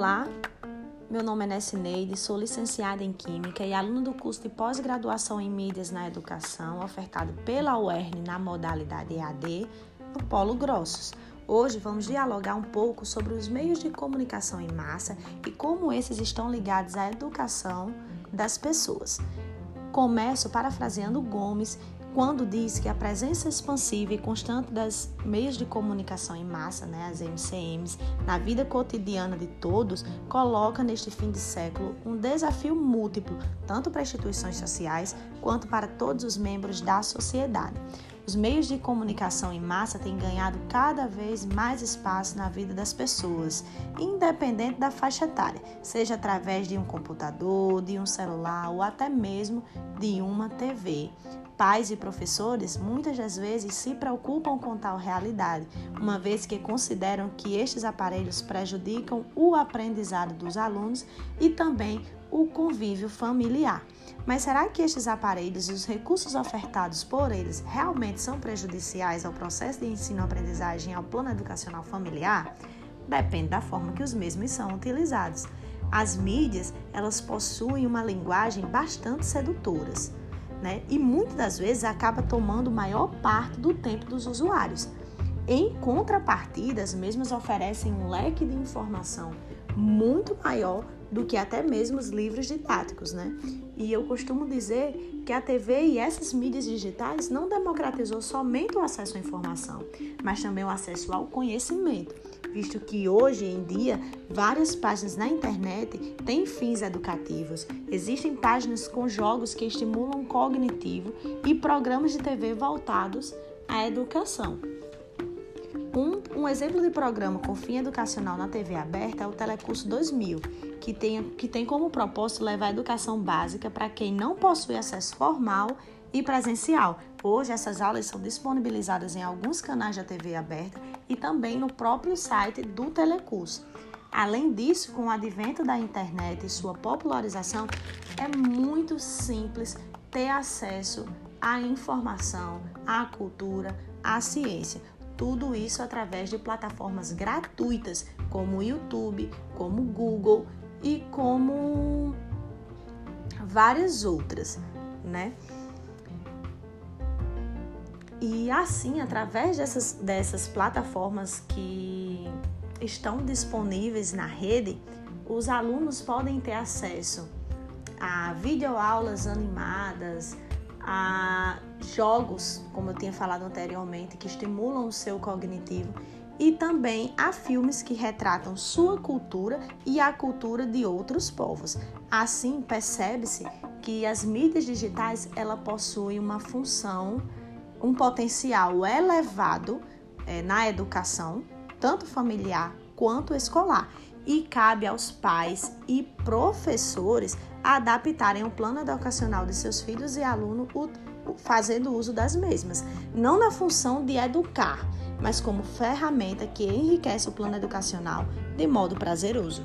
Olá, meu nome é Nessineide, sou licenciada em Química e aluna do curso de pós-graduação em Mídias na Educação, ofertado pela UERN na modalidade EAD, no Polo Grossos. Hoje vamos dialogar um pouco sobre os meios de comunicação em massa e como esses estão ligados à educação das pessoas. Começo parafraseando Gomes quando diz que a presença expansiva e constante das meios de comunicação em massa, né, as MCMs, na vida cotidiana de todos, coloca neste fim de século um desafio múltiplo, tanto para instituições sociais quanto para todos os membros da sociedade. Os meios de comunicação em massa têm ganhado cada vez mais espaço na vida das pessoas, independente da faixa etária, seja através de um computador, de um celular ou até mesmo de uma TV. Pais e professores muitas das vezes se preocupam com tal realidade, uma vez que consideram que estes aparelhos prejudicam o aprendizado dos alunos e também o convívio familiar. Mas será que estes aparelhos e os recursos ofertados por eles realmente são prejudiciais ao processo de ensino-aprendizagem e ao plano educacional familiar? Depende da forma que os mesmos são utilizados. As mídias, elas possuem uma linguagem bastante sedutoras né? E muitas das vezes acaba tomando maior parte do tempo dos usuários. Em contrapartida, as mesmas oferecem um leque de informação muito maior do que até mesmo os livros didáticos, né? E eu costumo dizer que a TV e essas mídias digitais não democratizou somente o acesso à informação, mas também o acesso ao conhecimento, visto que hoje em dia várias páginas na internet têm fins educativos. Existem páginas com jogos que estimulam o cognitivo e programas de TV voltados à educação. Um, um, exemplo de programa com fim educacional na TV aberta é o Telecurso 2000, que tem, que tem como propósito levar a educação básica para quem não possui acesso formal e presencial. Hoje, essas aulas são disponibilizadas em alguns canais da TV aberta e também no próprio site do Telecurso. Além disso, com o advento da internet e sua popularização, é muito simples ter acesso à informação, à cultura, à ciência. Tudo isso através de plataformas gratuitas como o YouTube, como o Google e como várias outras, né? E assim, através dessas, dessas plataformas que estão disponíveis na rede, os alunos podem ter acesso a videoaulas animadas, a jogos, como eu tinha falado anteriormente, que estimulam o seu cognitivo e também a filmes que retratam sua cultura e a cultura de outros povos. Assim, percebe-se que as mídias digitais ela possuem uma função, um potencial elevado é, na educação, tanto familiar quanto escolar. E cabe aos pais e professores adaptarem o plano educacional de seus filhos e alunos fazendo uso das mesmas, não na função de educar, mas como ferramenta que enriquece o plano educacional de modo prazeroso.